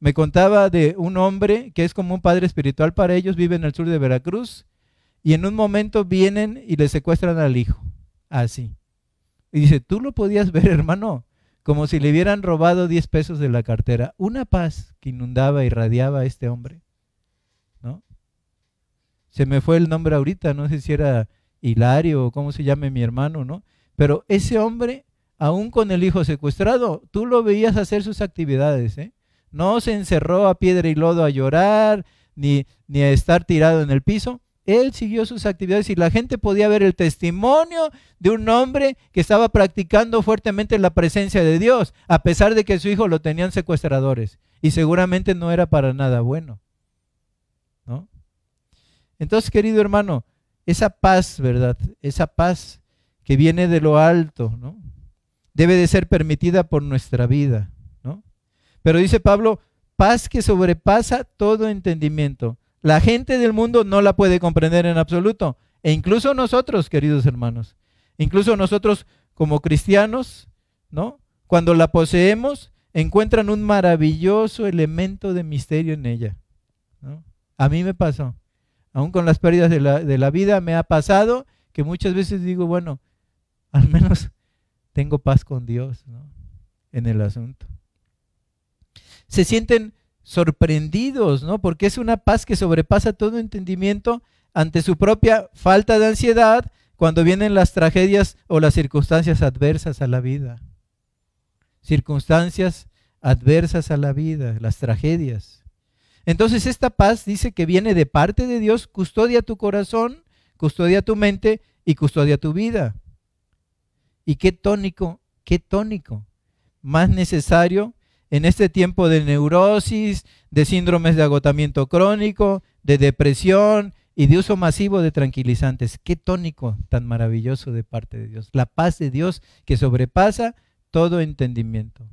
me contaba de un hombre que es como un padre espiritual para ellos, vive en el sur de Veracruz, y en un momento vienen y le secuestran al hijo, así. Y dice, tú lo podías ver, (laughs) hermano, como si le hubieran robado 10 pesos de la cartera. Una paz que inundaba y radiaba a este hombre se me fue el nombre ahorita, no sé si era Hilario o cómo se llame mi hermano, ¿no? Pero ese hombre, aún con el hijo secuestrado, tú lo veías hacer sus actividades, ¿eh? No se encerró a piedra y lodo a llorar, ni, ni a estar tirado en el piso. Él siguió sus actividades y la gente podía ver el testimonio de un hombre que estaba practicando fuertemente la presencia de Dios, a pesar de que su hijo lo tenían secuestradores. Y seguramente no era para nada bueno. Entonces, querido hermano, esa paz, ¿verdad? Esa paz que viene de lo alto, ¿no? Debe de ser permitida por nuestra vida, ¿no? Pero dice Pablo, paz que sobrepasa todo entendimiento. La gente del mundo no la puede comprender en absoluto. E incluso nosotros, queridos hermanos, incluso nosotros como cristianos, ¿no? Cuando la poseemos, encuentran un maravilloso elemento de misterio en ella. A mí me pasó. Aún con las pérdidas de la, de la vida me ha pasado que muchas veces digo, bueno, al menos tengo paz con Dios en el asunto. Se sienten sorprendidos, ¿no? Porque es una paz que sobrepasa todo entendimiento ante su propia falta de ansiedad cuando vienen las tragedias o las circunstancias adversas a la vida. Circunstancias adversas a la vida, las tragedias. Entonces esta paz dice que viene de parte de Dios, custodia tu corazón, custodia tu mente y custodia tu vida. Y qué tónico, qué tónico, más necesario en este tiempo de neurosis, de síndromes de agotamiento crónico, de depresión y de uso masivo de tranquilizantes. Qué tónico tan maravilloso de parte de Dios. La paz de Dios que sobrepasa todo entendimiento.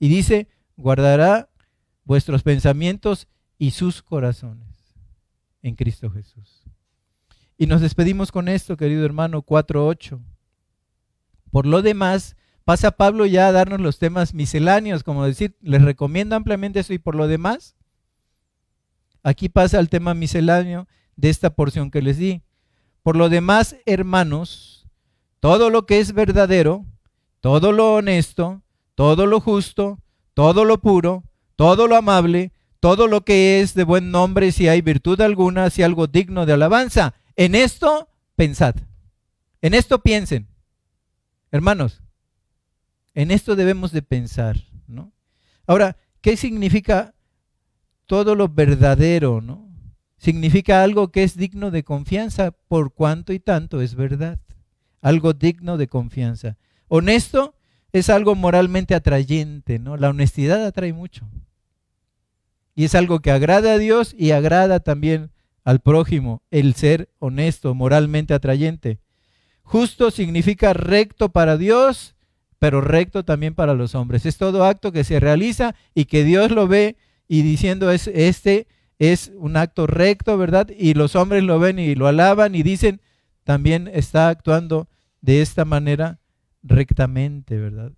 Y dice, guardará vuestros pensamientos y sus corazones en Cristo Jesús. Y nos despedimos con esto, querido hermano, 4.8. Por lo demás, pasa Pablo ya a darnos los temas misceláneos, como decir, les recomiendo ampliamente eso y por lo demás, aquí pasa el tema misceláneo de esta porción que les di. Por lo demás, hermanos, todo lo que es verdadero, todo lo honesto, todo lo justo, todo lo puro, todo lo amable, todo lo que es de buen nombre, si hay virtud alguna, si algo digno de alabanza. En esto pensad. En esto piensen. Hermanos, en esto debemos de pensar, ¿no? Ahora, ¿qué significa todo lo verdadero, no? Significa algo que es digno de confianza por cuanto y tanto es verdad. Algo digno de confianza. Honesto es algo moralmente atrayente, ¿no? La honestidad atrae mucho. Y es algo que agrada a Dios y agrada también al prójimo, el ser honesto, moralmente atrayente. Justo significa recto para Dios, pero recto también para los hombres. Es todo acto que se realiza y que Dios lo ve y diciendo es este es un acto recto, ¿verdad? Y los hombres lo ven y lo alaban y dicen también está actuando de esta manera rectamente, ¿verdad?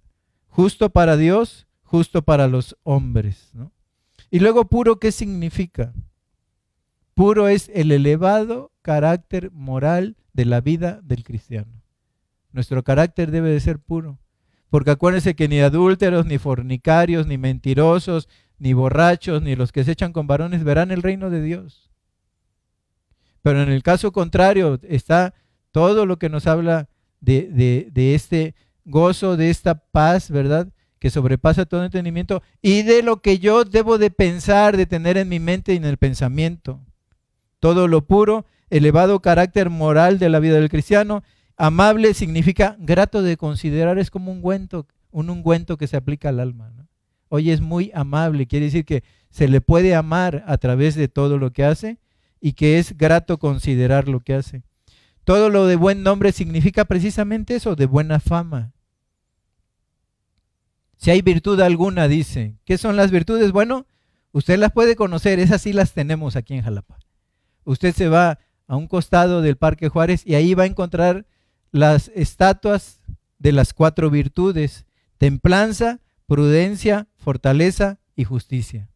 Justo para Dios, justo para los hombres, ¿no? Y luego puro, ¿qué significa? Puro es el elevado carácter moral de la vida del cristiano. Nuestro carácter debe de ser puro. Porque acuérdense que ni adúlteros, ni fornicarios, ni mentirosos, ni borrachos, ni los que se echan con varones verán el reino de Dios. Pero en el caso contrario está todo lo que nos habla de, de, de este gozo, de esta paz, ¿verdad? Que sobrepasa todo entendimiento y de lo que yo debo de pensar, de tener en mi mente y en el pensamiento. Todo lo puro, elevado carácter moral de la vida del cristiano. Amable significa grato de considerar, es como un ungüento, un ungüento que se aplica al alma. Hoy es muy amable, quiere decir que se le puede amar a través de todo lo que hace y que es grato considerar lo que hace. Todo lo de buen nombre significa precisamente eso, de buena fama. Si hay virtud alguna, dice. ¿Qué son las virtudes? Bueno, usted las puede conocer, esas sí las tenemos aquí en Jalapa. Usted se va a un costado del Parque Juárez y ahí va a encontrar las estatuas de las cuatro virtudes, templanza, prudencia, fortaleza y justicia.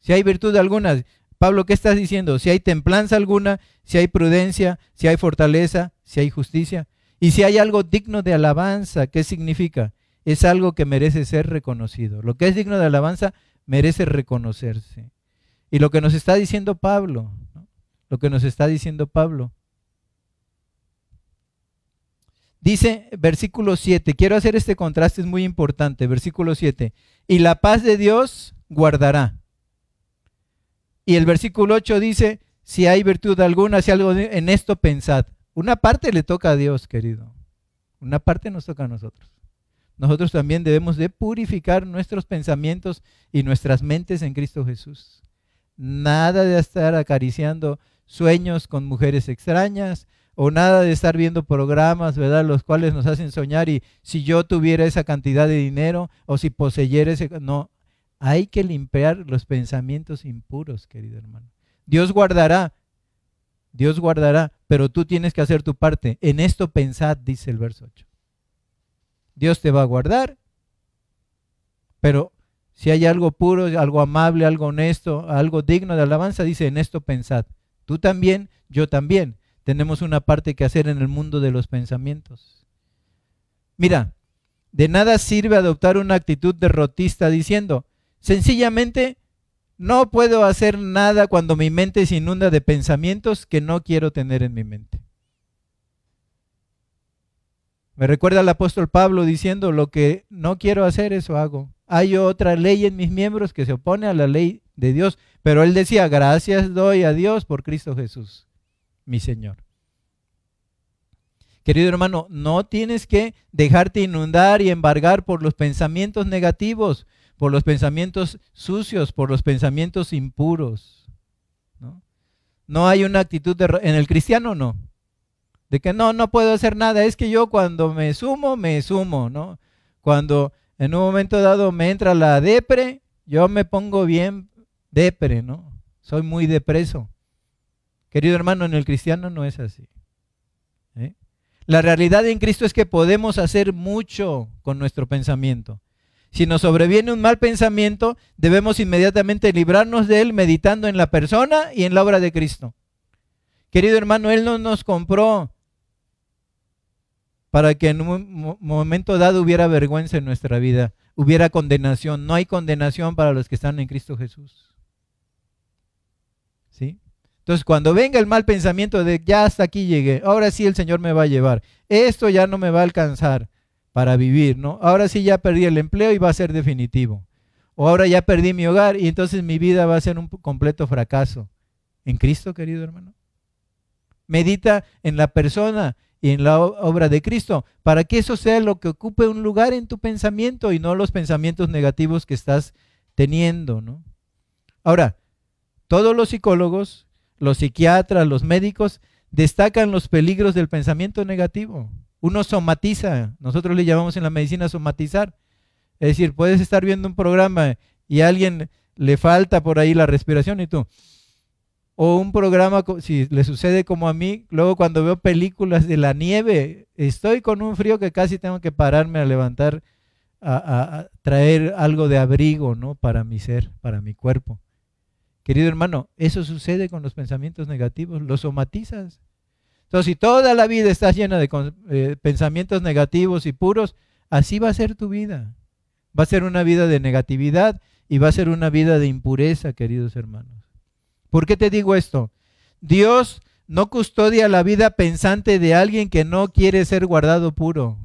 Si hay virtud alguna, Pablo, ¿qué estás diciendo? Si hay templanza alguna, si hay prudencia, si hay fortaleza, si hay justicia, y si hay algo digno de alabanza, ¿qué significa? Es algo que merece ser reconocido. Lo que es digno de alabanza merece reconocerse. Y lo que nos está diciendo Pablo, lo que nos está diciendo Pablo. Dice versículo 7, quiero hacer este contraste, es muy importante, versículo 7, y la paz de Dios guardará. Y el versículo 8 dice, si hay virtud alguna, si algo en esto pensad. Una parte le toca a Dios, querido. Una parte nos toca a nosotros nosotros también debemos de purificar nuestros pensamientos y nuestras mentes en Cristo Jesús. Nada de estar acariciando sueños con mujeres extrañas o nada de estar viendo programas, ¿verdad? Los cuales nos hacen soñar y si yo tuviera esa cantidad de dinero o si poseyera ese... No, hay que limpiar los pensamientos impuros, querido hermano. Dios guardará, Dios guardará, pero tú tienes que hacer tu parte. En esto pensad, dice el verso 8. Dios te va a guardar, pero Si hay algo puro, algo amable, algo honesto, algo digno de alabanza, dice, en esto pensad. Tú también, yo también. Tenemos una parte que hacer en el mundo de los pensamientos. Mira, de nada sirve adoptar una actitud derrotista diciendo, sencillamente, no puedo hacer nada cuando mi mente se inunda de pensamientos que no quiero tener en mi mente. Me recuerda el apóstol Pablo diciendo, lo que no quiero hacer, eso hago. Hay otra ley en mis miembros que se opone a la ley de Dios, pero él decía, gracias doy a Dios por Cristo Jesús, mi Señor. Querido hermano, no tienes que dejarte inundar y embargar por los pensamientos negativos, por los pensamientos sucios, por los pensamientos impuros. No, hay una actitud de, en el cristiano, no. De que no, no puedo hacer nada. Es que yo cuando me sumo, me sumo, ¿no? Cuando en un momento dado me entra la depre, yo me pongo bien depre, ¿no? Soy muy depreso. Querido hermano, en el cristiano no es así. ¿eh? La realidad en Cristo es que podemos hacer mucho con nuestro pensamiento. Si nos sobreviene un mal pensamiento, debemos inmediatamente librarnos de él meditando en la persona y en la obra de Cristo. Querido hermano, Él no nos compró para que en un momento dado hubiera vergüenza en nuestra vida, hubiera condenación. No hay condenación para los que están en Cristo Jesús. ¿Sí? Entonces, cuando venga el mal pensamiento de ya hasta aquí llegué, ahora sí el Señor me va a llevar, esto ya no me va a alcanzar, para vivir, ¿no? Ahora sí ya perdí el empleo y va a ser definitivo. O ahora ya perdí mi hogar y entonces mi vida va a ser un completo fracaso. ¿En Cristo, querido hermano? Medita en la persona y en la obra de Cristo, para que eso sea lo que ocupe un lugar en tu pensamiento y no los pensamientos negativos que estás teniendo, ¿no? Ahora, todos los psicólogos, los psiquiatras, los médicos destacan los peligros del pensamiento negativo uno somatiza, nosotros le llamamos en la medicina somatizar. Es decir, puedes estar viendo un programa y a alguien le falta por ahí la respiración y tú. O un programa, si le sucede como a mí, luego cuando veo películas de la nieve, estoy con un frío que casi tengo que pararme a levantar, a, traer algo de abrigo, ¿no? Para mi ser, para mi cuerpo. Querido hermano, eso sucede con los pensamientos negativos, los somatizas. Entonces, si toda la vida estás llena de eh, pensamientos negativos y puros, así va a ser tu vida. Va a ser una vida de negatividad y va a ser una vida de impureza, queridos hermanos. ¿Por qué te digo esto? Dios no custodia la vida pensante de alguien que no quiere ser guardado puro.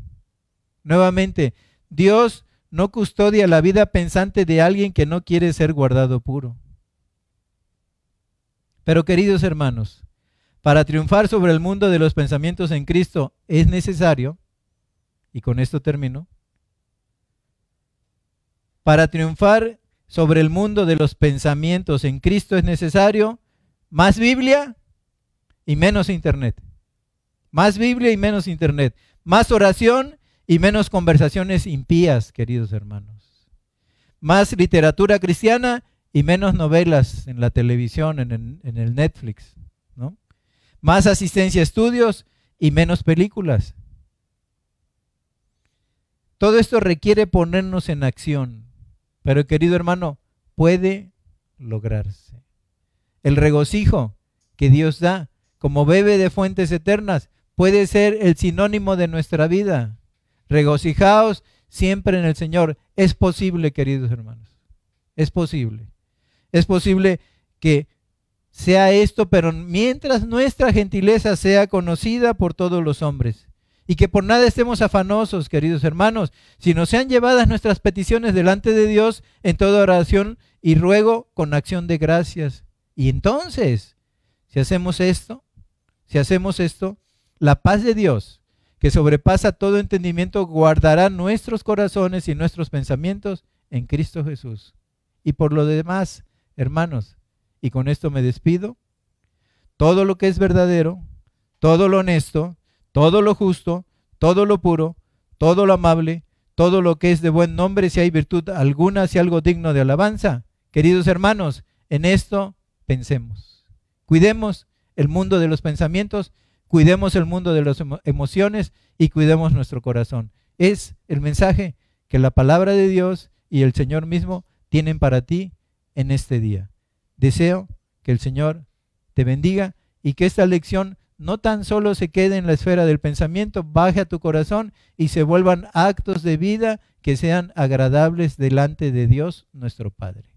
Nuevamente, Dios no custodia la vida pensante de alguien que no quiere ser guardado puro. Pero queridos hermanos, para triunfar sobre el mundo de los pensamientos en Cristo es necesario, y con esto termino, para triunfar sobre el mundo de los pensamientos en Cristo es necesario más Biblia y menos Internet. Más Biblia y menos Internet. Más oración y menos conversaciones impías, queridos hermanos. Más literatura cristiana y menos novelas en la televisión, en el, Netflix más asistencia a estudios y menos películas. Todo esto requiere ponernos en acción, pero querido hermano, puede lograrse. El regocijo que Dios da como bebe de fuentes eternas puede ser el sinónimo de nuestra vida. Regocijaos siempre en el Señor. Es posible, queridos hermanos. Es posible. Es posible que sea esto, pero mientras nuestra gentileza sea conocida por todos los hombres. Y que por nada estemos afanosos, queridos hermanos, sino sean llevadas nuestras peticiones delante de Dios en toda oración y ruego con acción de gracias. Y entonces, si hacemos esto, si hacemos esto, la paz de Dios, que sobrepasa todo entendimiento, guardará nuestros corazones y nuestros pensamientos en Cristo Jesús. Y por lo demás, hermanos, y con esto me despido, todo lo que es verdadero, todo lo honesto, todo lo justo, todo lo puro, todo lo amable, todo lo que es de buen nombre, si hay virtud alguna, si algo digno de alabanza. Queridos hermanos, en esto pensemos. Cuidemos el mundo de los pensamientos, cuidemos el mundo de las emociones y cuidemos nuestro corazón. Es el mensaje que la palabra de Dios y el Señor mismo tienen para ti en este día. Deseo que el Señor te bendiga y que esta lección no tan solo se quede en la esfera del pensamiento, baje a tu corazón y se vuelvan actos de vida que sean agradables delante de Dios nuestro Padre.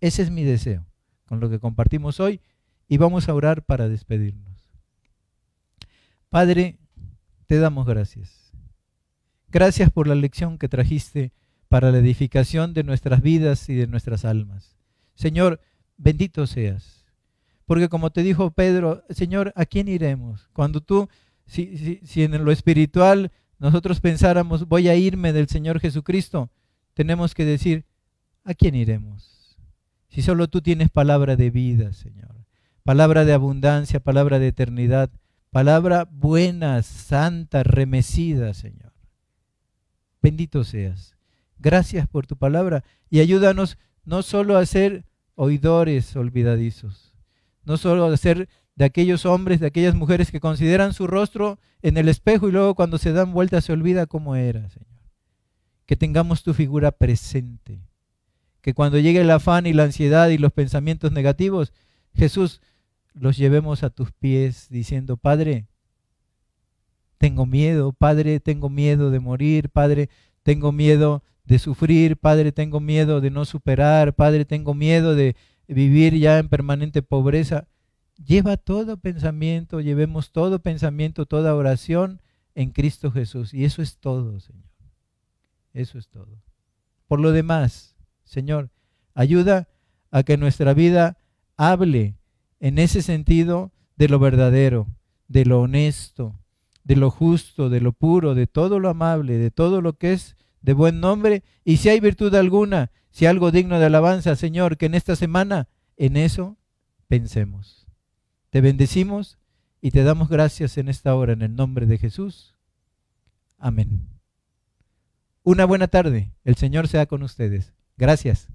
Ese es mi deseo con lo que compartimos hoy y vamos a orar para despedirnos. Padre, te damos gracias. Gracias por la lección que trajiste para la edificación de nuestras vidas y de nuestras almas. Señor, bendito seas. Porque como te dijo Pedro, Señor, ¿a quién iremos? Cuando tú, si, si, en lo espiritual nosotros pensáramos, voy a irme del Señor Jesucristo, tenemos que decir, ¿a quién iremos? Si solo tú tienes palabra de vida, Señor, palabra de abundancia, palabra de eternidad, palabra buena, santa, remecida, Señor. Bendito seas. Gracias por tu palabra y ayúdanos no solo a ser oidores olvidadizos, no solo a ser de aquellos hombres, de aquellas mujeres que consideran su rostro en el espejo y luego cuando se dan vuelta se olvida cómo era, Señor. Que tengamos tu figura presente. Que cuando llegue el afán y la ansiedad y los pensamientos negativos, Jesús, los llevemos a tus pies diciendo, Padre, tengo miedo, Padre, tengo miedo de morir, Padre, tengo miedo de sufrir, Padre, tengo miedo de no superar, Padre, tengo miedo de vivir ya en permanente pobreza. Lleva todo pensamiento, llevemos todo pensamiento, toda oración en Cristo Jesús. Y eso es todo, Señor. Eso es todo. Por lo demás, Señor, ayuda a que nuestra vida hable en ese sentido de lo verdadero, de lo honesto, de lo justo, de lo puro, de todo lo amable, de todo lo que es de buen nombre, y si hay virtud alguna, si algo digno de alabanza, Señor, que en esta semana en eso pensemos. Te bendecimos y te damos gracias en esta hora en el nombre de Jesús. Amén. Una buena tarde. El Señor sea con ustedes. Gracias.